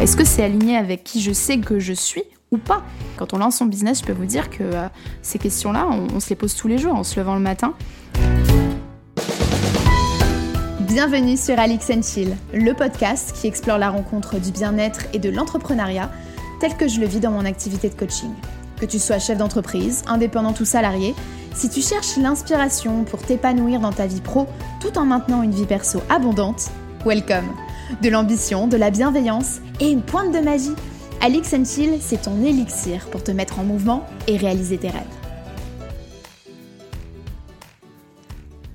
Est-ce que c'est aligné avec qui je sais que je suis ou pas Quand on lance son business, je peux vous dire que euh, ces questions-là, on, se les pose tous les jours en se levant le matin. Bienvenue sur Alix Chill, le podcast qui explore la rencontre du bien-être et de l'entrepreneuriat tel que je le vis dans mon activité de coaching. Que tu sois chef d'entreprise, indépendant ou salarié, si tu cherches l'inspiration pour t'épanouir dans ta vie pro tout en maintenant une vie perso abondante, welcome De l'ambition, de la bienveillance et une pointe de magie, Alix Chill, c'est ton élixir pour te mettre en mouvement et réaliser tes rêves.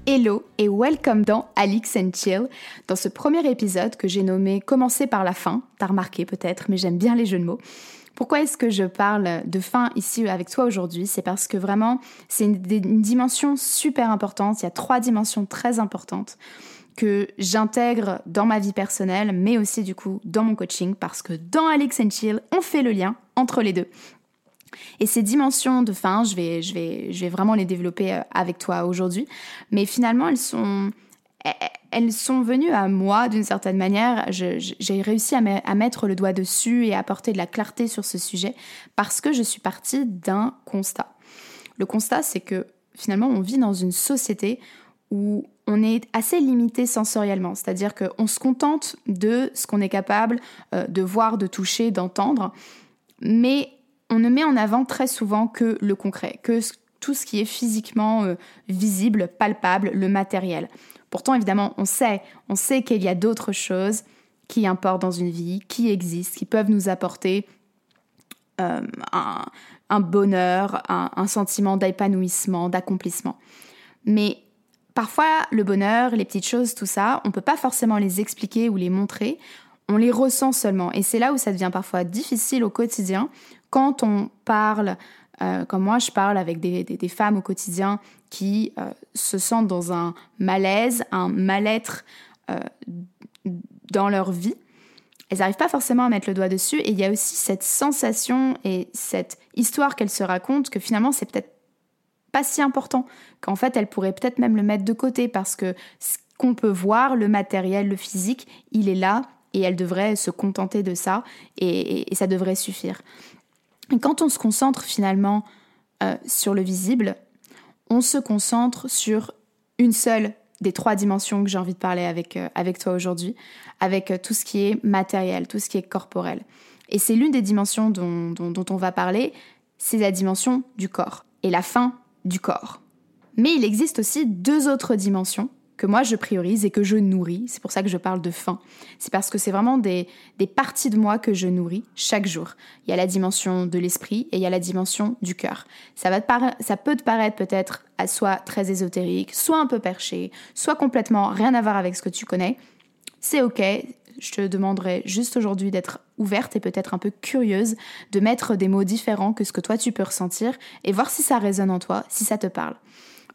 Hello et welcome dans Alix Chill, dans ce premier épisode que j'ai nommé Commencer par la fin, t'as remarqué peut-être, mais j'aime bien les jeux de mots. Pourquoi est-ce que je parle de fin ici avec toi aujourd'hui? C'est parce que vraiment, c'est une, dimension super importante. Il y a trois dimensions très importantes que j'intègre dans ma vie personnelle, mais aussi du coup dans mon coaching, parce que dans Alex and Chill, on fait le lien entre les deux. Et ces dimensions de fin, je vais, je vais, je vais vraiment les développer euh, avec toi aujourd'hui, mais finalement, elles sont elles sont venues à moi d'une certaine manière. J'ai réussi à, mettre le doigt dessus et à apporter de la clarté sur ce sujet parce que je suis partie d'un constat. Le constat, c'est que finalement, on vit dans une société où on est assez limité sensoriellement, c'est-à-dire qu'on se contente de ce qu'on est capable euh, de voir, de toucher, d'entendre, mais on ne met en avant très souvent que le concret, que tout ce qui est physiquement euh, visible, palpable, le matériel. Pourtant, évidemment, on sait, on sait qu'il y a d'autres choses qui importent dans une vie, qui existent, qui peuvent nous apporter euh, un, bonheur, un, sentiment d'épanouissement, d'accomplissement. Mais parfois, le bonheur, les petites choses, tout ça, on ne peut pas forcément les expliquer ou les montrer, on les ressent seulement. Et c'est là où ça devient parfois difficile au quotidien quand on parle euh, comme moi, je parle avec des, femmes au quotidien qui euh, se sentent dans un malaise, un mal-être euh, dans leur vie. Elles n'arrivent pas forcément à mettre le doigt dessus et il y a aussi cette sensation et cette histoire qu'elles se racontent que finalement c'est peut-être pas si important, qu'en fait elles pourraient peut-être même le mettre de côté parce que ce qu'on peut voir, le matériel, le physique, il est là et elles devraient se contenter de ça et ça devrait suffire. Quand on se concentre finalement euh, sur le visible, on se concentre sur une seule des trois dimensions que j'ai envie de parler avec, euh, avec toi aujourd'hui, avec euh, tout ce qui est matériel, tout ce qui est corporel. Et c'est l'une des dimensions dont, dont on va parler, c'est la dimension du corps et la fin du corps. Mais il existe aussi deux autres dimensions que moi je priorise et que je nourris. C'est pour ça que je parle de faim. C'est parce que c'est vraiment des, parties de moi que je nourris chaque jour. Il y a la dimension de l'esprit et il y a la dimension du cœur. Ça, va ça peut te paraître peut-être à soit très ésotérique, soit un peu perché, soit complètement rien à voir avec ce que tu connais. C'est ok, je te demanderai juste aujourd'hui d'être ouverte et peut-être un peu curieuse, de mettre des mots différents que ce que toi tu peux ressentir et voir si ça résonne en toi, si ça te parle.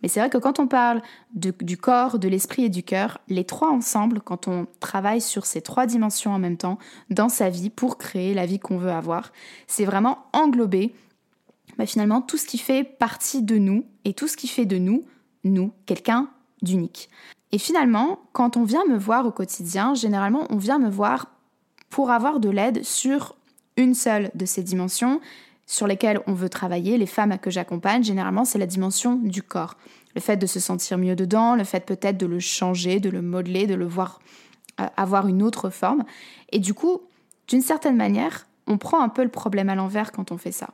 Mais c'est vrai que quand on parle du corps, de l'esprit et du cœur, les trois ensemble, quand on travaille sur ces trois dimensions en même temps dans sa vie pour créer la vie qu'on veut avoir, c'est vraiment englober bah, finalement tout ce qui fait partie de nous et tout ce qui fait de nous, nous, quelqu'un d'unique. Et finalement, quand on vient me voir au quotidien, généralement on vient me voir pour avoir de l'aide sur une seule de ces dimensions sur lesquelles on veut travailler, les femmes que j'accompagne, généralement, c'est la dimension du corps. Le fait de se sentir mieux dedans, le fait peut-être de le changer, de le modeler, de le voir euh, avoir une autre forme. Et du coup, d'une certaine manière, on prend un peu le problème à l'envers quand on fait ça.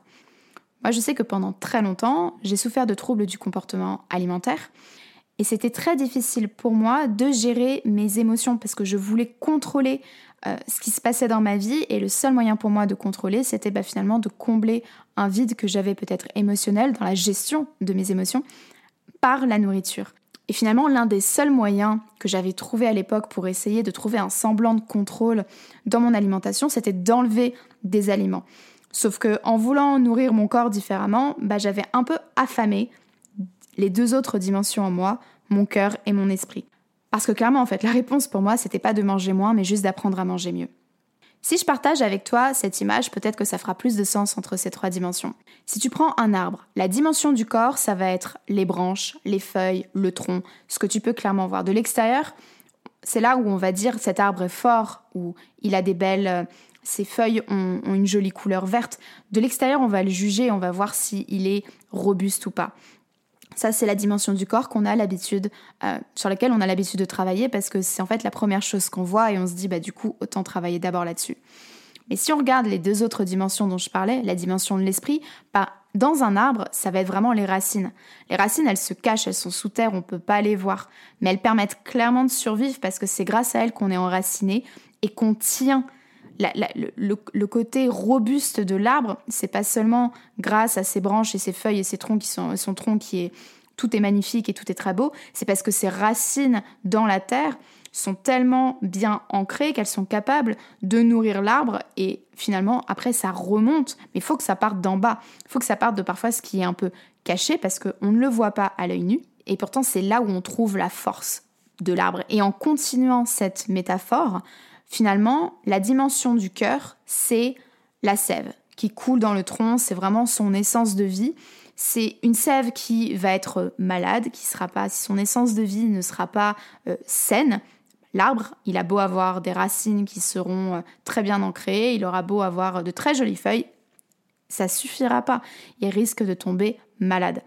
Moi, je sais que pendant très longtemps, j'ai souffert de troubles du comportement alimentaire. Et c'était très difficile pour moi de gérer mes émotions parce que je voulais contrôler euh, ce qui se passait dans ma vie et le seul moyen pour moi de contrôler, c'était bah, finalement de combler un vide que j'avais peut-être émotionnel dans la gestion de mes émotions par la nourriture. Et finalement, l'un des seuls moyens que j'avais trouvé à l'époque pour essayer de trouver un semblant de contrôle dans mon alimentation, c'était d'enlever des aliments. Sauf que en voulant nourrir mon corps différemment, bah, j'avais un peu affamé les deux autres dimensions en moi, mon cœur et mon esprit. Parce que clairement, en fait, la réponse pour moi, c'était pas de manger moins, mais juste d'apprendre à manger mieux. Si je partage avec toi cette image, peut-être que ça fera plus de sens entre ces trois dimensions. Si tu prends un arbre, la dimension du corps, ça va être les branches, les feuilles, le tronc, ce que tu peux clairement voir de l'extérieur. C'est là où on va dire cet arbre est fort, où il a des belles, ses feuilles ont, une jolie couleur verte. De l'extérieur, on va le juger, on va voir s'il est robuste ou pas. Ça, c'est la dimension du corps qu'on a l'habitude, euh, sur laquelle on a l'habitude de travailler parce que c'est en fait la première chose qu'on voit et on se dit, bah, du coup, autant travailler d'abord là-dessus. Mais si on regarde les deux autres dimensions dont je parlais, la dimension de l'esprit, bah, dans un arbre, ça va être vraiment les racines. Les racines, elles se cachent, elles sont sous terre, on ne peut pas les voir. Mais elles permettent clairement de survivre parce que c'est grâce à elles qu'on est enraciné et qu'on tient le, côté robuste de l'arbre, c'est pas seulement grâce à ses branches et ses feuilles et ses troncs qui sont son tronc qui est tout est magnifique et tout est très beau, c'est parce que ses racines dans la terre sont tellement bien ancrées qu'elles sont capables de nourrir l'arbre et finalement après ça remonte, mais il faut que ça parte d'en bas, il faut que ça parte de parfois ce qui est un peu caché parce qu'on ne le voit pas à l'œil nu. Et pourtant c'est là où on trouve la force de l'arbre. Et en continuant cette métaphore, Finalement, la dimension du cœur, c'est la sève qui coule dans le tronc, c'est vraiment son essence de vie. C'est une sève qui va être malade, qui sera pas, si son essence de vie ne sera pas euh, saine, l'arbre, il a beau avoir des racines qui seront euh, très bien ancrées, il aura beau avoir de très jolies feuilles, ça suffira pas. Il risque de tomber malade.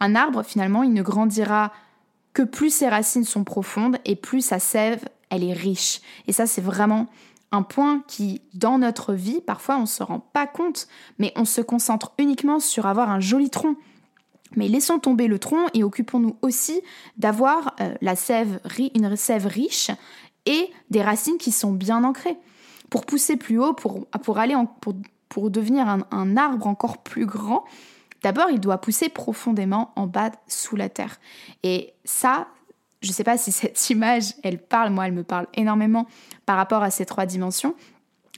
Un arbre, finalement, il ne grandira que plus ses racines sont profondes et plus sa sève elle est riche. Et ça, c'est vraiment un point qui, dans notre vie, parfois on ne se rend pas compte, mais on se concentre uniquement sur avoir un joli tronc. Mais laissons tomber le tronc et occupons-nous aussi d'avoir euh, une sève riche et des racines qui sont bien ancrées. Pour pousser plus haut, pour, aller pour, devenir un, un arbre encore plus grand, d'abord il doit pousser profondément en bas sous la terre. Et ça, je ne sais pas si cette image, elle parle, moi, elle me parle énormément par rapport à ces trois dimensions.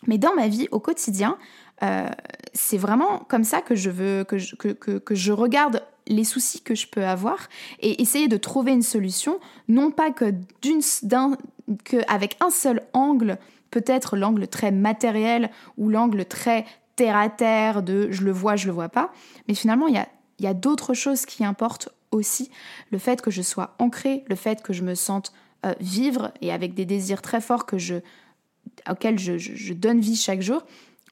Mais dans ma vie, au quotidien, euh, c'est vraiment comme ça que je veux, que je, que, je regarde les soucis que je peux avoir et essayer de trouver une solution, non pas que d'une, d'un, que avec un seul angle, peut-être l'angle très matériel ou l'angle très terre à terre de je le vois, je le vois pas, mais finalement il y a, y a d'autres choses qui importent aussi le fait que je sois ancrée, le fait que je me sente euh, vivre et avec des désirs très forts que je, auxquels je, donne vie chaque jour,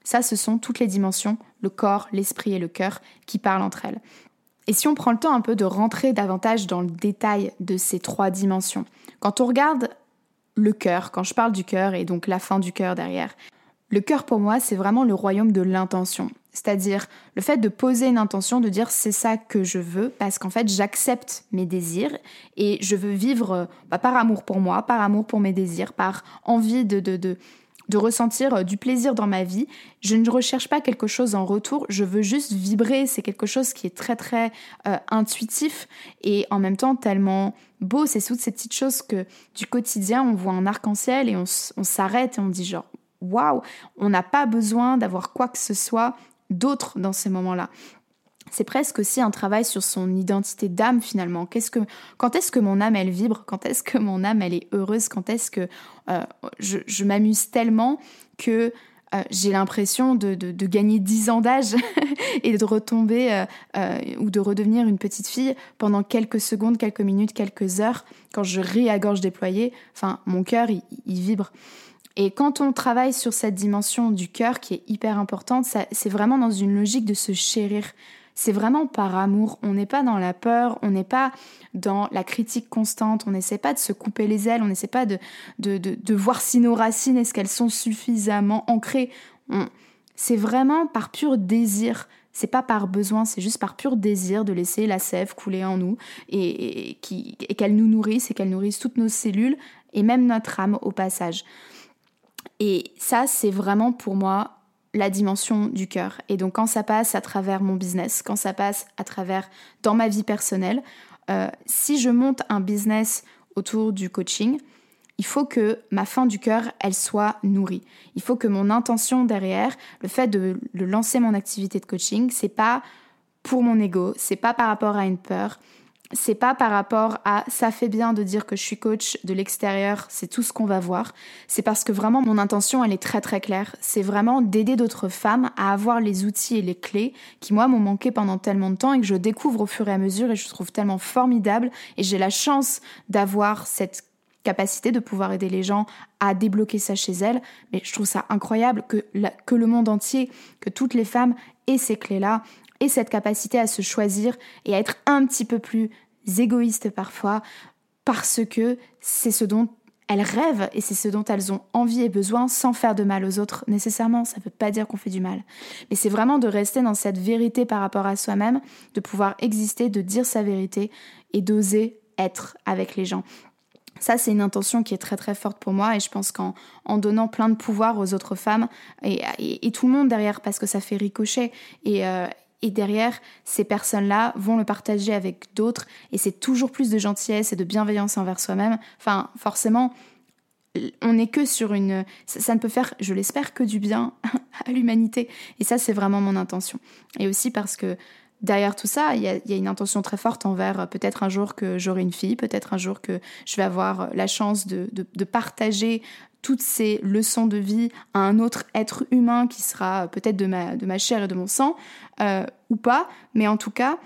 ça, ce sont toutes les dimensions, le corps, l'esprit et le cœur, qui parlent entre elles. Et si on prend le temps un peu de rentrer davantage dans le détail de ces trois dimensions, quand on regarde le cœur, quand je parle du cœur et donc la fin du cœur derrière, le cœur pour moi, c'est vraiment le royaume de l'intention. C'est-à-dire le fait de poser une intention, de dire c'est ça que je veux, parce qu'en fait j'accepte mes désirs et je veux vivre euh, bah, par amour pour moi, par amour pour mes désirs, par envie de, de, de, de ressentir euh, du plaisir dans ma vie. Je ne recherche pas quelque chose en retour, je veux juste vibrer, c'est quelque chose qui est très très euh, intuitif et en même temps tellement beau, c'est toutes ces petites choses que du quotidien on voit un arc-en-ciel et on, on s'arrête et on dit genre waouh, on n'a pas besoin d'avoir quoi que ce soit d'autres dans ces moments-là. C'est presque aussi un travail sur son identité d'âme finalement. Qu'est-ce que, quand est-ce que mon âme elle vibre? Quand est-ce que mon âme elle est heureuse? Quand est-ce que euh, je, m'amuse tellement que euh, j'ai l'impression de, gagner 10 ans d'âge et de retomber euh, ou de redevenir une petite fille pendant quelques secondes, quelques minutes, quelques heures, quand je ris à gorge déployée. Enfin, mon cœur, il vibre. Et quand on travaille sur cette dimension du cœur qui est hyper importante, c'est vraiment dans une logique de se chérir. C'est vraiment par amour. On n'est pas dans la peur, on n'est pas dans la critique constante, on n'essaie pas de se couper les ailes, on n'essaie pas de, de, de, voir si nos racines, est-ce qu'elles sont suffisamment ancrées. C'est vraiment par pur désir. C'est pas par besoin, c'est juste par pur désir de laisser la sève couler en nous et, qu'elle nous nourrisse et qu'elle nourrisse toutes nos cellules et même notre âme au passage. Et ça, c'est vraiment pour moi la dimension du cœur. Et donc quand ça passe à travers mon business, quand ça passe à travers dans ma vie personnelle, euh, si je monte un business autour du coaching, il faut que ma fin du cœur, elle soit nourrie. Il faut que mon intention derrière, le fait de, lancer mon activité de coaching, c'est pas pour mon ego, c'est pas par rapport à une peur, c'est pas par rapport à ça fait bien de dire que je suis coach de l'extérieur, c'est tout ce qu'on va voir. C'est parce que vraiment mon intention, elle est très très claire. C'est vraiment d'aider d'autres femmes à avoir les outils et les clés qui moi m'ont manqué pendant tellement de temps et que je découvre au fur et à mesure et je trouve tellement formidable et j'ai la chance d'avoir cette capacité de pouvoir aider les gens à débloquer ça chez elles. Mais je trouve ça incroyable que, que le monde entier, que toutes les femmes aient ces clés-là, aient cette capacité à se choisir et à être un petit peu plus égoïstes parfois, parce que c'est ce dont elles rêvent et c'est ce dont elles ont envie et besoin sans faire de mal aux autres nécessairement. Ça ne veut pas dire qu'on fait du mal. Mais c'est vraiment de rester dans cette vérité par rapport à soi-même, de pouvoir exister, de dire sa vérité et d'oser être avec les gens. Ça, c'est une intention qui est très très forte pour moi et je pense qu'en en donnant plein de pouvoir aux autres femmes et, et, tout le monde derrière parce que ça fait ricocher et, euh, et derrière, ces personnes-là vont le partager avec d'autres et c'est toujours plus de gentillesse et de bienveillance envers soi-même. Enfin, forcément, on n'est que sur une... Ça, ne peut faire, je l'espère, que du bien à l'humanité. Et ça, c'est vraiment mon intention. Et aussi parce que derrière tout ça, il y, a, une intention très forte envers euh, peut-être un jour que j'aurai une fille, peut-être un jour que je vais avoir la chance de partager toutes ces leçons de vie à un autre être humain qui sera peut-être de ma, de ma chair et de mon sang, euh, ou pas, mais en tout cas,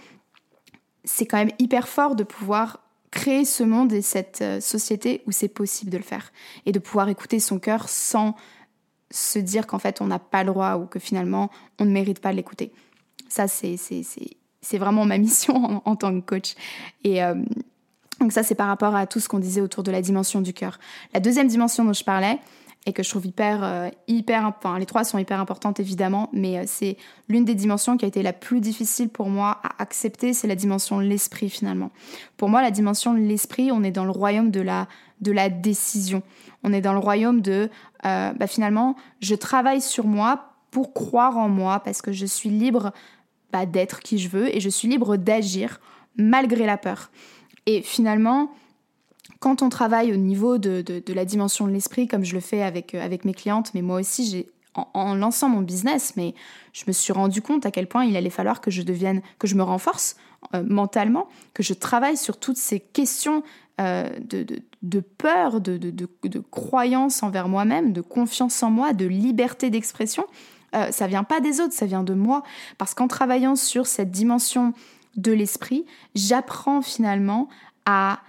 c'est quand même hyper fort de pouvoir créer ce monde et cette euh, société où c'est possible de le faire, et de pouvoir écouter son cœur sans se dire qu'en fait on n'a pas le droit ou que finalement on ne mérite pas de l'écouter. Ça, c'est, c'est, vraiment ma mission en, tant que coach. Et, euh, donc ça, c'est par rapport à tout ce qu'on disait autour de la dimension du cœur. La deuxième dimension dont je parlais, et que je trouve hyper, euh, hyper, enfin les trois sont hyper importantes évidemment, mais euh, c'est l'une des dimensions qui a été la plus difficile pour moi à accepter, c'est la dimension de l'esprit finalement. Pour moi, la dimension de l'esprit, on est dans le royaume de la, de la décision. On est dans le royaume de, euh, bah, finalement, je travaille sur moi pour croire en moi parce que je suis libre bah, d'être qui je veux et je suis libre d'agir malgré la peur. Et finalement, quand on travaille au niveau de, la dimension de l'esprit, comme je le fais avec, euh, avec mes clientes, mais moi aussi, j'ai en, lançant mon business, mais je me suis rendu compte à quel point il allait falloir que je devienne, que je me renforce euh, mentalement, que je travaille sur toutes ces questions euh, de, de, peur, de, de, croyance envers moi-même, de confiance en moi, de liberté d'expression. Euh, ça vient pas des autres, ça vient de moi. Parce qu'en travaillant sur cette dimension de l'esprit, j'apprends finalement à,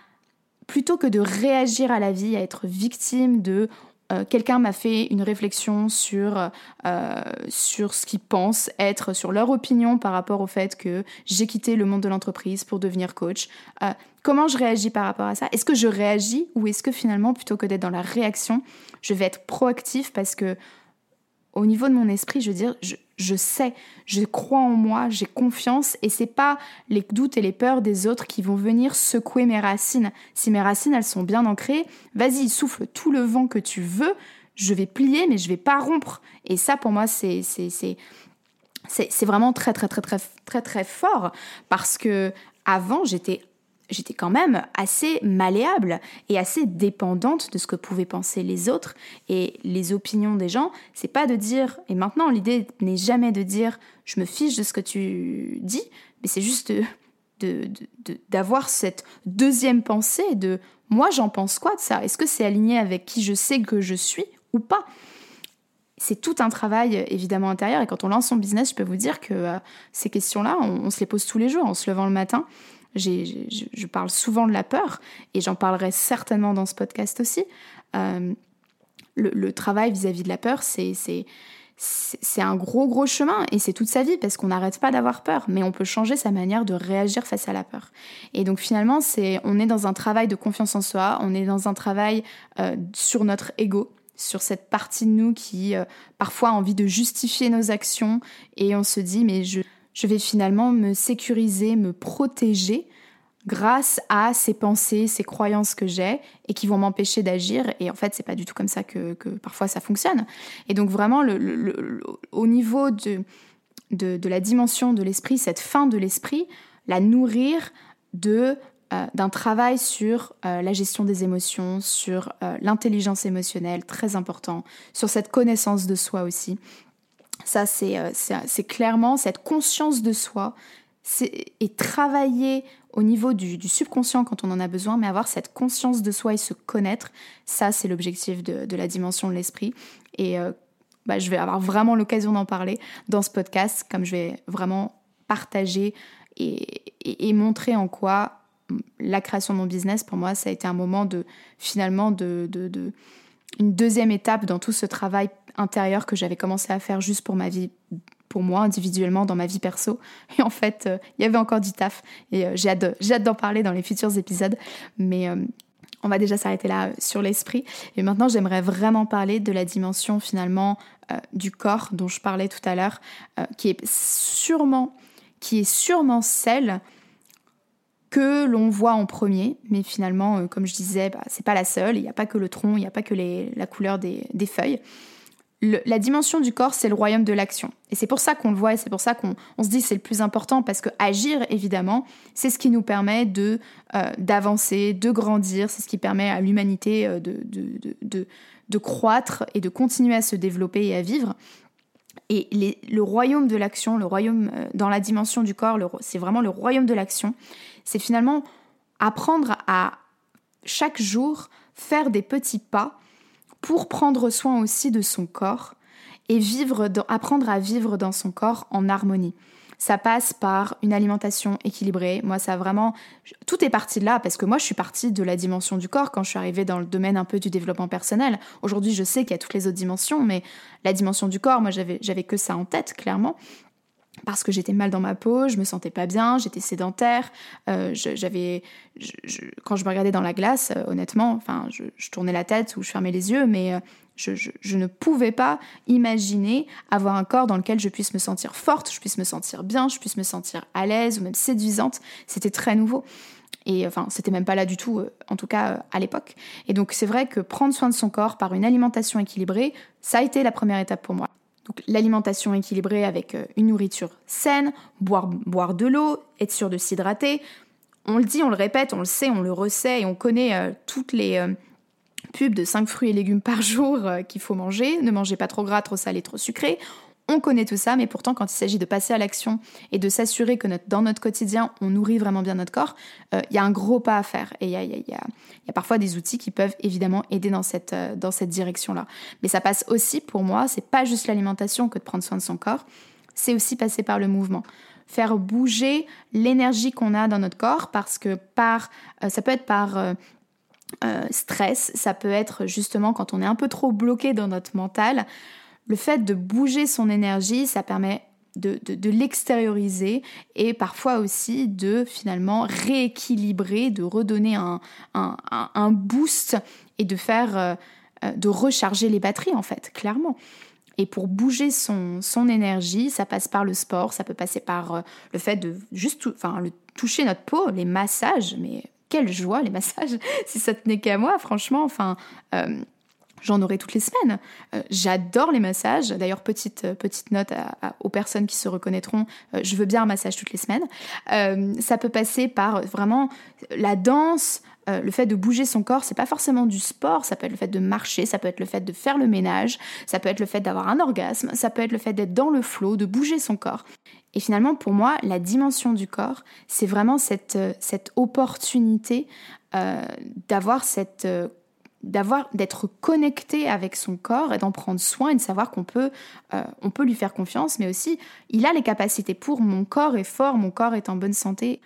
plutôt que de réagir à la vie, à être victime de euh, quelqu'un m'a fait une réflexion sur, euh, sur ce qu'ils pensent être, sur leur opinion par rapport au fait que j'ai quitté le monde de l'entreprise pour devenir coach. Euh, comment je réagis par rapport à ça? Est-ce que je réagis ou est-ce que finalement, plutôt que d'être dans la réaction, je vais être proactif parce que au niveau de mon esprit, je veux dire, je, sais, je crois en moi, j'ai confiance et c'est pas les doutes et les peurs des autres qui vont venir secouer mes racines. Si mes racines elles sont bien ancrées, vas-y, souffle tout le vent que tu veux, je vais plier mais je vais pas rompre. Et ça pour moi c'est c'est c'est c'est vraiment très très très très très très fort parce que avant j'étais j'étais quand même assez malléable et assez dépendante de ce que pouvaient penser les autres et les opinions des gens. C'est pas de dire, et maintenant l'idée n'est jamais de dire je me fiche de ce que tu dis, mais c'est juste d'avoir cette deuxième pensée de moi j'en pense quoi de ça? Est-ce que c'est aligné avec qui je sais que je suis ou pas? C'est tout un travail évidemment intérieur et quand on lance son business, je peux vous dire que euh, ces questions-là, on, se les pose tous les jours en se levant le matin je parle souvent de la peur et j'en parlerai certainement dans ce podcast aussi. Euh, le, travail vis-à-vis de la peur, c'est un gros gros chemin et c'est toute sa vie parce qu'on n'arrête pas d'avoir peur, mais on peut changer sa manière de réagir face à la peur. Et donc finalement, on est dans un travail de confiance en soi, on est dans un travail euh, sur notre ego, sur cette partie de nous qui euh, parfois a envie de justifier nos actions et on se dit mais je je vais finalement me sécuriser, me protéger grâce à ces pensées, ces croyances que j'ai et qui vont m'empêcher d'agir. Et en fait, c'est pas du tout comme ça que, parfois ça fonctionne. Et donc vraiment, au niveau de, la dimension de l'esprit, cette fin de l'esprit, la nourrir de euh, d'un travail sur euh, la gestion des émotions, sur euh, l'intelligence émotionnelle, très important, sur cette connaissance de soi aussi, ça, euh, c'est clairement cette conscience de soi et travailler au niveau du, subconscient quand on en a besoin, mais avoir cette conscience de soi et se connaître, ça, c'est l'objectif de, la dimension de l'esprit. Et euh, bah, je vais avoir vraiment l'occasion d'en parler dans ce podcast, comme je vais vraiment partager et, montrer en quoi la création de mon business, pour moi, ça a été un moment de finalement de, de, une deuxième étape dans tout ce travail intérieur que j'avais commencé à faire juste pour ma vie, pour moi individuellement dans ma vie perso. Et en fait, euh, il y avait encore du taf et euh, j'ai hâte, d'en parler dans les futurs épisodes. Mais euh, on va déjà s'arrêter là sur l'esprit. Et maintenant, j'aimerais vraiment parler de la dimension finalement du corps dont je parlais tout à l'heure, qui est sûrement, qui est sûrement celle que l'on voit en premier, mais finalement, euh, comme je disais, bah, c'est pas la seule. Il n'y a pas que le tronc, il n'y a pas que la couleur des, feuilles. La dimension du corps, c'est le royaume de l'action. Et c'est pour ça qu'on le voit et c'est pour ça qu'on se dit c'est le plus important parce que agir, évidemment, c'est ce qui nous permet de euh, d'avancer, de grandir, c'est ce qui permet à l'humanité euh, de, de, de, croître et de continuer à se développer et à vivre. Et le royaume de l'action, le royaume dans la dimension du corps, c'est vraiment le royaume de l'action c'est finalement apprendre à chaque jour faire des petits pas pour prendre soin aussi de son corps et vivre apprendre à vivre dans son corps en harmonie. Ça passe par une alimentation équilibrée. Moi, ça vraiment. Tout est parti de là parce que moi, je suis partie de la dimension du corps quand je suis arrivée dans le domaine un peu du développement personnel. Aujourd'hui, je sais qu'il y a toutes les autres dimensions, mais la dimension du corps, moi, j'avais, j'avais que ça en tête, clairement parce que j'étais mal dans ma peau, je me sentais pas bien, j'étais sédentaire, euh, j'avais, quand je me regardais dans la glace, euh, honnêtement, enfin, je, tournais la tête ou je fermais les yeux, mais euh, je, ne pouvais pas imaginer avoir un corps dans lequel je puisse me sentir forte, je puisse me sentir bien, je puisse me sentir à l'aise ou même séduisante. C'était très nouveau. Et enfin, c'était même pas là du tout, en tout cas à l'époque. Et donc, c'est vrai que prendre soin de son corps par une alimentation équilibrée, ça a été la première étape pour moi. Donc l'alimentation équilibrée avec euh, une nourriture saine, boire, boire de l'eau, être sûr de s'hydrater. On le dit, on le répète, on le sait, on le resait et on connaît euh, toutes les euh, pubs de 5 fruits et légumes par jour qu'il faut manger. Ne mangez pas trop gras, trop salé, trop sucré. On connaît tout ça, mais pourtant, quand il s'agit de passer à l'action et de s'assurer que dans notre quotidien, on nourrit vraiment bien notre corps, il y a un gros pas à faire. Et il y a, parfois des outils qui peuvent évidemment aider dans cette, dans cette direction-là. Mais ça passe aussi, pour moi, c'est pas juste l'alimentation que de prendre soin de son corps, c'est aussi passer par le mouvement faire bouger l'énergie qu'on a dans notre corps parce que par ça peut être par stress, ça peut être justement quand on est un peu trop bloqué dans notre mental, le fait de bouger son énergie, ça permet de, l'extérioriser et parfois aussi de finalement rééquilibrer, de redonner un, boost et de faire, euh, euh, de recharger les batteries en fait, clairement. Et pour bouger son, énergie, ça passe par le sport, ça peut passer par euh, le fait de juste enfin, le, toucher notre peau, les massages, mais quelle joie les massages, si ça tenait qu'à moi, franchement, enfin, J'en aurai toutes les semaines. Euh, j'adore les massages. D'ailleurs, petite, euh, petite note aux personnes qui se reconnaîtront, euh, je veux bien un massage toutes les semaines. ça peut passer par vraiment la danse, le fait de bouger son corps, c'est pas forcément du sport, ça peut être le fait de marcher, ça peut être le fait de faire le ménage, ça peut être le fait d'avoir un orgasme, ça peut être le fait d'être dans le flot, de bouger son corps. Et finalement, pour moi, la dimension du corps, c'est vraiment cette, cette opportunité d'avoir cette d'avoir d'être connecté avec son corps et d'en prendre soin et de savoir qu'on peut euh, on peut lui faire confiance mais aussi il a les capacités pour mon corps est fort mon corps est en bonne santé.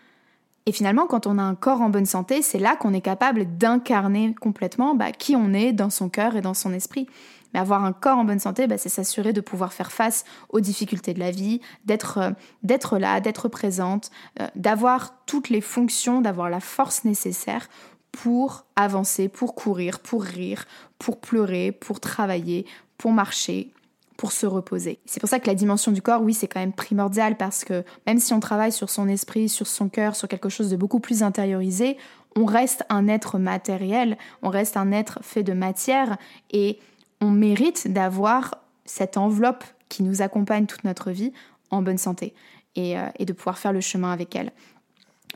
Et finalement quand on a un corps en bonne santé c'est là qu'on est capable d'incarner complètement bah, qui on est dans son cœur et dans son esprit. Mais avoir un corps en bonne santé bah, c'est s'assurer de pouvoir faire face aux difficultés de la vie d'être euh, d'être là d'être présente euh, d'avoir toutes les fonctions d'avoir la force nécessaire pour avancer, pour courir, pour rire, pour pleurer, pour travailler, pour marcher, pour se reposer. C'est pour ça que la dimension du corps, oui, c'est quand même primordial parce que même si on travaille sur son esprit, sur son cœur, sur quelque chose de beaucoup plus intériorisé, on reste un être matériel, on reste un être fait de matière et on mérite d'avoir cette enveloppe qui nous accompagne toute notre vie en bonne santé et, euh, et de pouvoir faire le chemin avec elle.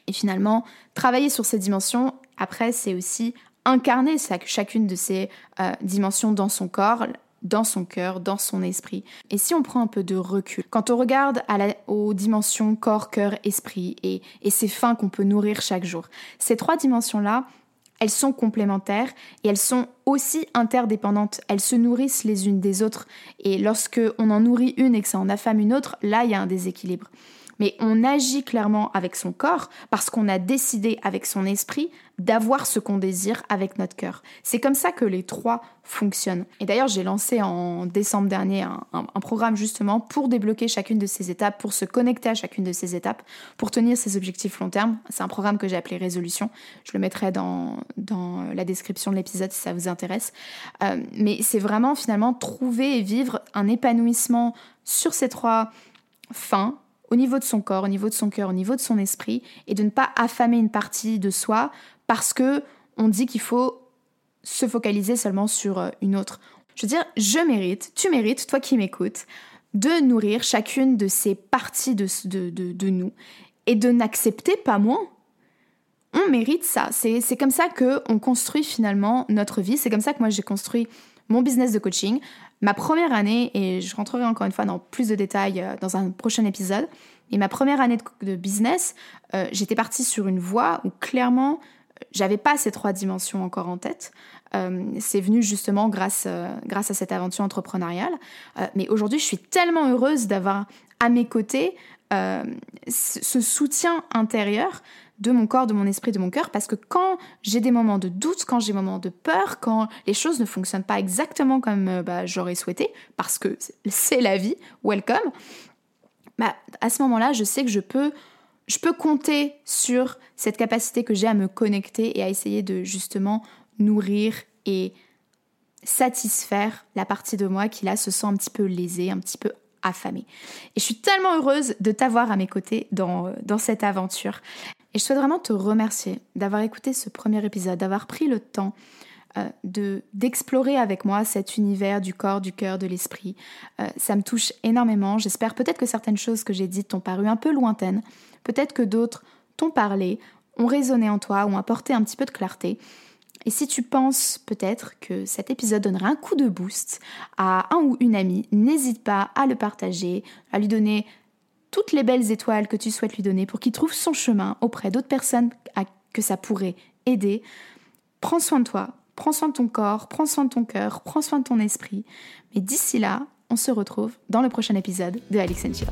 Et finalement, travailler sur ces dimensions, après, c'est aussi incarner chacune de ces euh, dimensions dans son corps, dans son cœur, dans son esprit. Et si on prend un peu de recul, quand on regarde à aux dimensions corps, cœur, esprit et, et ces fins qu'on peut nourrir chaque jour, ces trois dimensions-là, elles sont complémentaires et elles sont aussi interdépendantes. Elles se nourrissent les unes des autres. Et lorsque on en nourrit une et que ça en affame une autre, là, il y a un déséquilibre. Mais on agit clairement avec son corps parce qu'on a décidé avec son esprit d'avoir ce qu'on désire avec notre cœur. C'est comme ça que les trois fonctionnent. Et d'ailleurs, j'ai lancé en décembre dernier un, programme justement pour débloquer chacune de ces étapes, pour se connecter à chacune de ces étapes, pour tenir ses objectifs long terme. C'est un programme que j'ai appelé Résolution. Je le mettrai dans, la description de l'épisode si ça vous intéresse. Euh, mais c'est vraiment finalement trouver et vivre un épanouissement sur ces trois fins au niveau de son corps, au niveau de son cœur, au niveau de son esprit, et de ne pas affamer une partie de soi parce que on dit qu'il faut se focaliser seulement sur euh, une autre. Je veux dire, je mérite, tu mérites, toi qui m'écoutes, de nourrir chacune de ces parties de, de, de, nous et de n'accepter pas moins. On mérite ça. C'est comme ça qu'on construit finalement notre vie. C'est comme ça que moi j'ai construit mon business de coaching. Ma première année, et je rentrerai encore une fois dans plus de détails euh, dans un prochain épisode, et ma première année de, business, euh, j'étais partie sur une voie où clairement, j'avais pas ces trois dimensions encore en tête. Euh, c'est venu justement grâce, grâce à cette aventure entrepreneuriale. mais aujourd'hui, je suis tellement heureuse d'avoir à mes côtés ce soutien intérieur de mon corps, de mon esprit, de mon cœur, parce que quand j'ai des moments de doute, quand j'ai des moments de peur, quand les choses ne fonctionnent pas exactement comme euh, bah, j'aurais souhaité, parce que c'est la vie, welcome, bah, à ce moment-là, je sais que je peux, je peux compter sur cette capacité que j'ai à me connecter et à essayer de justement nourrir et satisfaire la partie de moi qui là se sent un petit peu lésée, un petit peu affamée. Et je suis tellement heureuse de t'avoir à mes côtés dans, dans cette aventure. Et je souhaite vraiment te remercier d'avoir écouté ce premier épisode, d'avoir pris le temps euh, de d'explorer avec moi cet univers du corps, du cœur, de l'esprit. Euh, ça me touche énormément. J'espère peut-être que certaines choses que j'ai dites t'ont paru un peu lointaines, peut-être que d'autres t'ont parlé, ont résonné en toi, ont apporté un petit peu de clarté. Et si tu penses peut-être que cet épisode donnerait un coup de boost à un ou une amie, n'hésite pas à le partager, à lui donner toutes les belles étoiles que tu souhaites lui donner pour qu'il trouve son chemin auprès d'autres personnes à, que ça pourrait aider. Prends soin de toi, prends soin de ton corps, prends soin de ton cœur, prends soin de ton esprit. Mais d'ici là, on se retrouve dans le prochain épisode de Alex Chill.